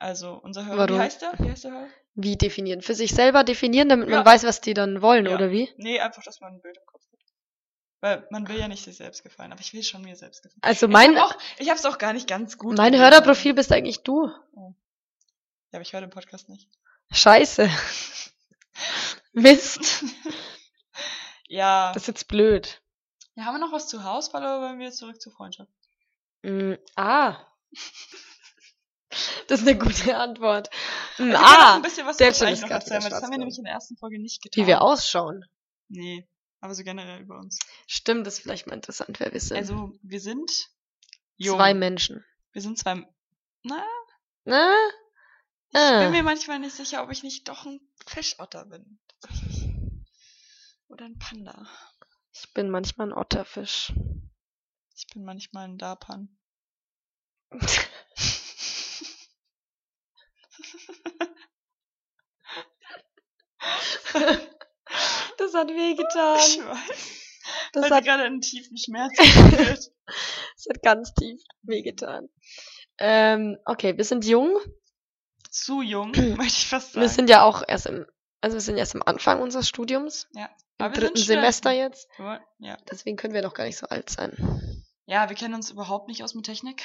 Also unser Hörer, Warum? wie heißt der? Wie heißt der Hörer? Wie definieren? Für sich selber definieren, damit man Ja. weiß, was die dann wollen, Ja. oder wie? Nee, einfach, dass man ein Bild im Kopf. Weil man will ja nicht sich selbst gefallen, aber ich will schon mir selbst gefallen. Also mein, ich habe auch, ich hab's auch gar nicht ganz gut. mein gelesen. Hörerprofil bist eigentlich du. Ja, aber ich höre den Podcast nicht. Scheiße. [laughs] Mist. Ja. Das ist jetzt blöd. ja. Haben wir noch was zu Hausfall oder wollen wir zurück zur Freundschaft? Mm, ah. Das ist eine gute Antwort. Mm, können noch ah. ein bisschen was schönes eigentlich noch erzählen, weil das haben wir nämlich in der ersten Folge nicht getan. Wie wir ausschauen. Nee, aber so generell über uns. Stimmt, das ist vielleicht mal interessant, wer wir sind. Also, wir sind jung. Zwei Menschen. Wir sind zwei. Na, Na? ich Ah. bin mir manchmal nicht sicher, ob ich nicht doch ein Fischotter bin. Oder ein Panda. Ich bin manchmal ein Otterfisch. Ich bin manchmal ein Dapan. [laughs] [laughs] Das hat wehgetan. Ich weiß. Das hat, gerade einen tiefen Schmerz das [laughs] hat ganz tief wehgetan. Ähm, okay, wir sind jung. Zu jung, [clears throat] möchte ich fast sagen. Wir sind ja auch erst im, also wir sind erst am Anfang unseres Studiums. ja. Im Aber dritten. Semester jetzt. Ja. Deswegen können wir noch gar nicht so alt sein. ja, wir kennen uns überhaupt nicht aus mit Technik.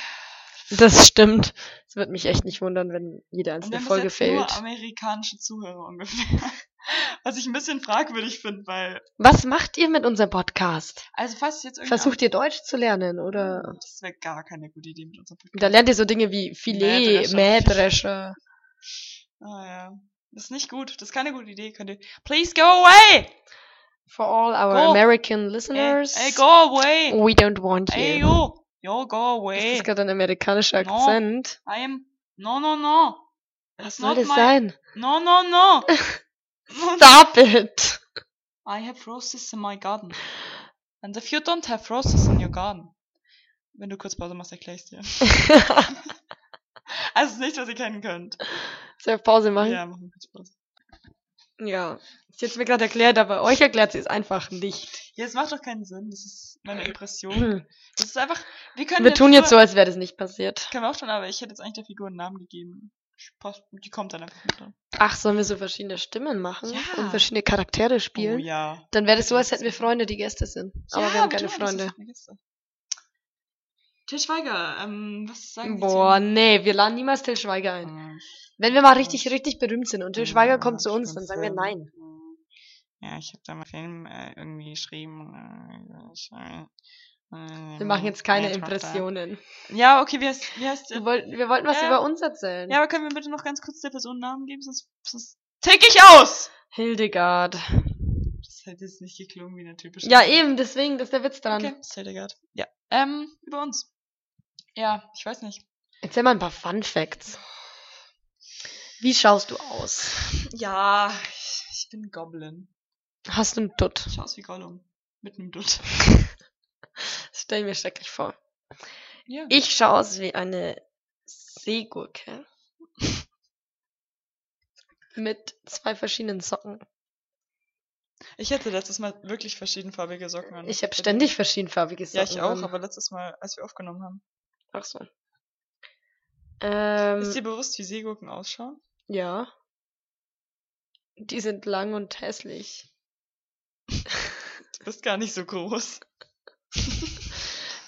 Das stimmt. Es wird mich echt nicht wundern, wenn jede Und einzelne Folge jetzt nur fehlt. amerikanische Zuhörer ungefähr. Was ich ein bisschen fragwürdig finde, weil, Was macht ihr mit unserem Podcast? also falls jetzt irgendein Versucht ihr Deutsch zu lernen oder? Das wäre gar keine gute Idee mit unserem Podcast. Da lernt ihr so Dinge wie Filet, Mähdrescher. Ah ja. Das ist nicht gut. Das ist keine gute Idee. Könnt ihr. Please go away! For all our Go. American Ey, listeners. ey go away! We don't want Ey, you. yo! Yo, go Ist away! das gerade ein amerikanischer No. Akzent? I am. No, no, no! Was soll das my- sein? No, no, no! [laughs] Stop it! I have roses in my garden. And if you don't have roses in your garden. Wenn du kurz Pause machst, erkläre ich dir. [laughs] Also, es ist nicht, was ihr kennen könnt. Soll ich Pause machen? Ja, machen wir kurz Pause. Ja. Sie hat mir gerade erklärt, aber euch erklärt sie es einfach nicht. Ja, es macht doch keinen Sinn. Das ist meine Impression. Hm. Das ist einfach. Wir können Wir tun jetzt so, Figur- als wäre das nicht passiert. Können wir auch schon, aber ich hätte jetzt eigentlich der Figur einen Namen gegeben. Die kommt dann einfach mit dran. Ach, sollen wir so verschiedene Stimmen machen Ja. und verschiedene Charaktere Oh spielen? ja. Dann wäre das so, als hätten wir Freunde, die Gäste sind. Aber ja, wir haben keine Freunde. das ist eine Gäste. Til Schweiger, ähm, was sagen Boah, nee, wir laden niemals Till Schweiger ein. ein? Wenn wir mal richtig, richtig berühmt sind und Till Schweiger kommt zu uns, dann sagen wir nein. Ja, ich habe da mal Film äh, irgendwie geschrieben. Äh, ich, äh, Wir machen jetzt keine Impressionen. Ja, okay, wie heißt, wie heißt Wir wollten, wir wollten was Ja. über uns erzählen. Ja, aber können wir bitte noch ganz kurz der Person Namen geben, sonst, sonst tick ich aus! Hildegard. Das hätte jetzt nicht geklungen wie eine typische. Ja, eben, deswegen, das ist der Witz dran. Okay, ist Hildegard. Ja. Ähm, über uns. Ja, ich weiß nicht. Erzähl mal ein paar Fun Facts. Wie schaust du aus? Ja, ich, ich bin Goblin. Hast du einen Dutt? Ich schaue aus wie Gollum. Mit einem Dutt. [laughs] Das stell ich mir schrecklich vor. Ja. Ich schaue aus wie eine Seegurke. [laughs] Mit zwei verschiedenen Socken. Ich hatte letztes Mal wirklich verschiedenfarbige Socken an. Ich habe ständig verschiedenfarbige Socken. Ja, ich auch, an. aber letztes Mal, als wir aufgenommen haben. Ach so. Ähm, Ist dir bewusst, wie Seegurken ausschauen? ja. Die sind lang und hässlich. [laughs] Du bist gar nicht so groß.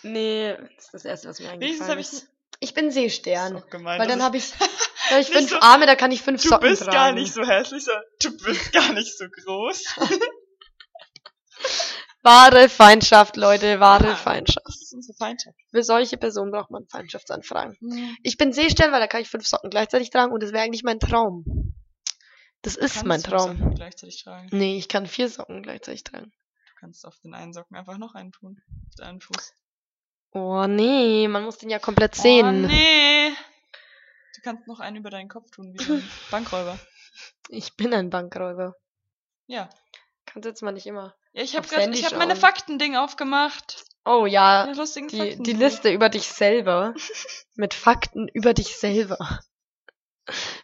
Nee, das ist das erste, was mir eingefallen ich. ist. Ich bin Seestern. Das ist gemein. Weil dann habe ich, hab ich [laughs] fünf so- Arme, da kann ich fünf Du Socken bist tragen. gar nicht so hässlich, sondern du bist [laughs] gar nicht so groß. [laughs] Wahre Feindschaft, Leute, wahre Ja. Feindschaft. Das ist unsere Feindschaft. Für solche Personen braucht man Feindschaftsanfragen. Ich bin Seestern, weil da kann ich fünf Socken gleichzeitig tragen und das wäre eigentlich mein Traum. Das ist Kannst mein du Traum. Socken gleichzeitig tragen. Nee, ich kann vier Socken gleichzeitig tragen. Du kannst auf den einen Socken einfach noch einen tun. Auf den einen Fuß. Oh nee, man muss den ja komplett sehen. Oh, nee. Du kannst noch einen über deinen Kopf tun, wie ein [laughs] Bankräuber. Ich bin ein Bankräuber. Ja. Kannst jetzt mal nicht immer. ja ich habe habe meine. Faktending aufgemacht. Oh ja, lustigen die, die Liste über dich selber. mit Fakten über dich selber.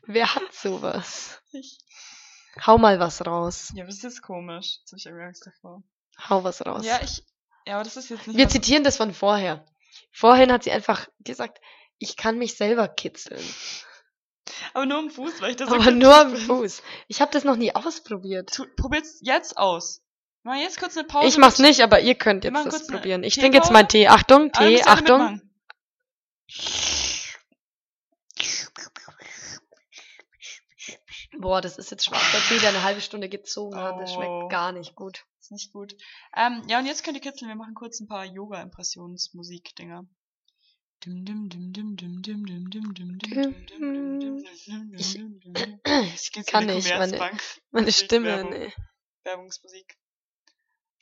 Wer hat sowas? Ich. Hau mal was raus. Ja, das ist komisch. Jetzt habe ich irgendwie Angst davor. Hau was raus. Ja, ich. Ja, aber das ist jetzt nicht. Wir mal zitieren das von vorher. Vorhin hat sie einfach gesagt, ich kann mich selber kitzeln. aber nur am Fuß, weil ich das Aber [laughs] nur am. [laughs] Fuß. Ich habe das noch nie ausprobiert. Probier's jetzt aus. Machen jetzt kurz eine Pause. Ich mach's nicht, aber ihr könnt jetzt das probieren. Ich trinke jetzt meinen Tee. Achtung, Tee, Achtung. Boah, das ist jetzt schwarzer Tee, der eine halbe Stunde gezogen hat. Das Oh. schmeckt gar nicht gut. Ist nicht gut. Ähm, ja, und jetzt könnt ihr kitzeln. Wir machen kurz ein paar Yoga-Impressionsmusik-Dinger. Ich kann nicht, meine, meine Stimme, Werbung, nee. Werbungsmusik.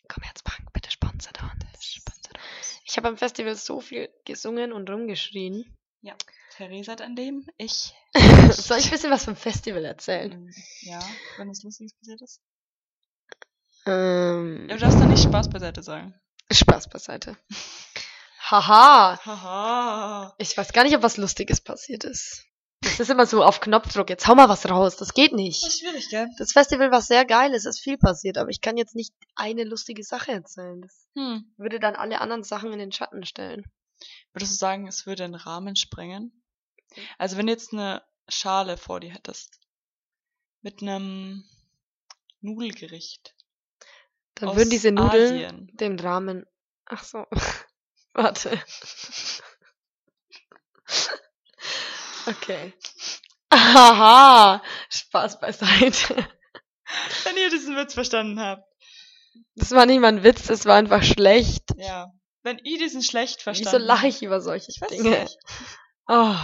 Commerzbank, bitte sponsert uns. Sponsert. Ich habe am Festival so viel gesungen und rumgeschrien. Ja, Theresa hat an dem, ich. Soll ich ein bisschen was vom Festival erzählen? Ja, wenn was Lustiges passiert ist. Ähm, du darfst dann nicht Spaß beiseite sagen. Spaß beiseite. Haha. Haha. Ich weiß gar nicht, ob was Lustiges passiert ist. Das ist immer so auf Knopfdruck. Jetzt hau mal was raus. Das geht Das nicht. ist schwierig, gell? Das Festival war sehr geil. Es ist viel passiert, aber ich kann jetzt nicht eine lustige Sache erzählen. Das Hm. würde dann alle anderen Sachen in den Schatten stellen. Würdest du sagen, es würde den Rahmen sprengen? Also wenn du jetzt eine Schale vor dir hättest. Mit einem Nudelgericht. Dann würden diese Nudeln Asien. den Rahmen. Ach so. [laughs] Warte. [laughs] okay. Haha. Spaß beiseite. Wenn ihr diesen Witz verstanden habt. Das war nicht mal ein Witz, das war einfach schlecht. Ja. Wenn ihr diesen schlecht verstanden Wieso lache ich über solche Ich weiß es Dinge? nicht. Oh,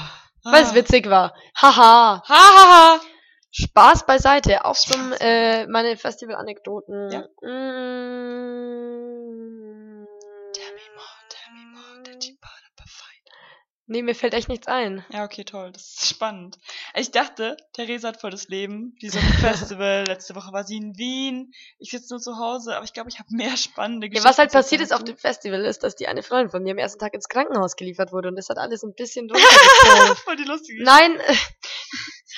weil es witzig war. Haha. Hahaha. Spaß beiseite. Auch Spaß zum äh, meine Festival-Anekdoten. Ja. Mm. Tell me more, tell me more, did you put up a fight? Nee, mir fällt echt nichts ein. Ja, okay, toll. Das ist spannend. Ich dachte, Theresa hat voll das Leben. Die auf [laughs] Festival. Letzte Woche war sie in Wien. Ich sitze nur zu Hause, aber ich glaube, ich habe mehr spannende Ja, Geschichten. was halt passiert ist auf dem Festival ist, dass die eine Freundin von mir am ersten Tag ins Krankenhaus geliefert wurde und das hat alles ein bisschen [laughs] runtergezogen. voll die lustige Nein, [laughs]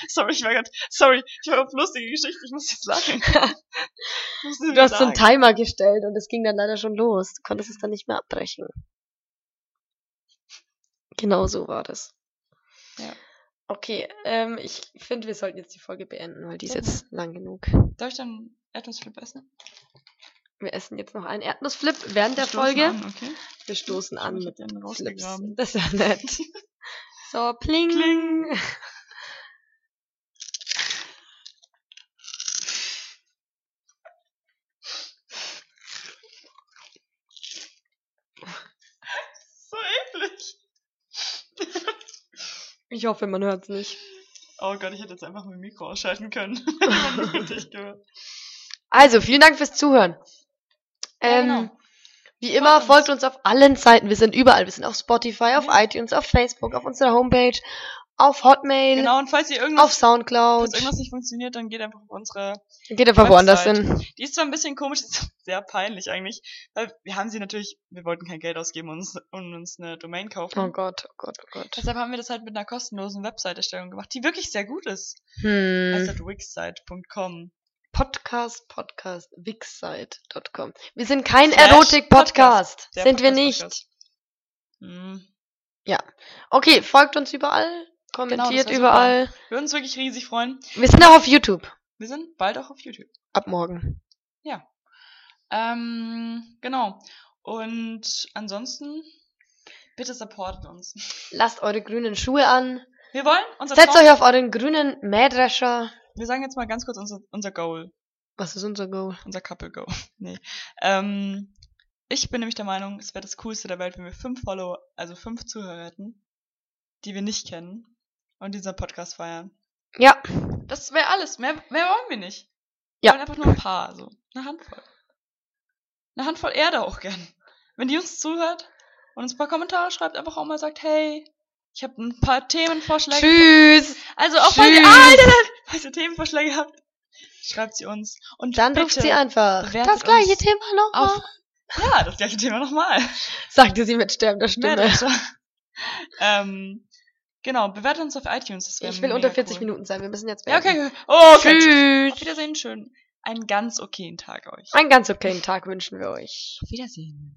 [laughs] Sorry, ich war grad, sorry, ich war auf lustige Geschichte, ich muss jetzt lachen. [laughs] Du hast so einen Timer gestellt und es ging dann leider schon los. Du konntest es dann nicht mehr abbrechen. Genau so war das. Ja. Okay, ähm, ich finde, wir sollten jetzt die Folge beenden, weil die ist Ja. jetzt lang genug. Darf ich dann Erdnussflip essen? Wir essen jetzt noch einen Erdnussflip während der Wir stoßen Folge. An, okay. Wir stoßen an mit den Flips. Das ist ja nett. [laughs] So, pling. Kling. So eklig. Ich hoffe, man hört's nicht. Oh Gott, ich hätte jetzt einfach mein Mikro ausschalten können. [laughs] Also, vielen Dank fürs Zuhören. Ja, Ähm, genau. Wie immer, Folgt uns. folgt uns auf allen Seiten. Wir sind überall. Wir sind auf Spotify, auf Ja. iTunes, auf Facebook, auf unserer Homepage, auf Hotmail, Genau, und falls ihr irgendwas, auf Soundcloud. falls irgendwas nicht funktioniert, dann geht einfach auf unsere Geht einfach woanders hin. Die ist zwar ein bisschen komisch, [laughs] ist sehr peinlich eigentlich, weil wir haben sie natürlich, wir wollten kein Geld ausgeben und uns, und uns eine Domain kaufen. Oh Gott, oh Gott, oh Gott. Deshalb haben wir das halt mit einer kostenlosen Website-Erstellung gemacht, die wirklich sehr gut ist. Das Hm. hat wixsite.com. Podcast, Podcast, wixsite.com. Wir sind kein Erotik-Podcast. Sind wir nicht. Podcast-Podcast. Hm. Okay, folgt uns überall. Genau, Kommentiert wär überall. Wir würden uns wirklich riesig freuen. Wir sind auch auf YouTube. Wir sind bald auch auf YouTube. Ab morgen. Ähm, genau. Und ansonsten, bitte supportet uns. Lasst eure grünen Schuhe an. Wir wollen unser Setzt Traum- euch auf euren grünen Mähdrescher. Wir sagen jetzt mal ganz kurz unser, unser Goal. Was ist unser Goal? Unser Couple Go. [laughs] nee. Ähm, ich bin nämlich der Meinung, es wäre das Coolste der Welt, wenn wir fünf Follower, also fünf Zuhörer hätten, die wir nicht kennen und diesen Podcast feiern. Ja, Das wäre alles. Mehr, mehr wollen wir nicht. Wir Ja. wollen einfach nur ein paar, so. Eine Handvoll. Eine Handvoll Erde auch gern. Wenn die uns zuhört und uns ein paar Kommentare schreibt, einfach auch mal sagt, hey, ich habe ein paar Themenvorschläge. tschüss. Also auch falls ihr, nein, falls ihr Themenvorschläge habt, schreibt sie uns. Und Dann ruft sie einfach. Das gleiche Thema nochmal. ja, das gleiche Thema nochmal. Sagte sie mit sterbender Stimme. [laughs] Ähm, genau, bewertet uns auf iTunes. Das Ich will unter 40 cool. Minuten sein. Wir müssen jetzt Ja, beenden. okay. okay. Oh, okay. Tschüss. Auf Wiedersehen, schön. Einen ganz okayen Tag euch. Einen ganz okayen Tag wünschen wir euch. Auf Wiedersehen.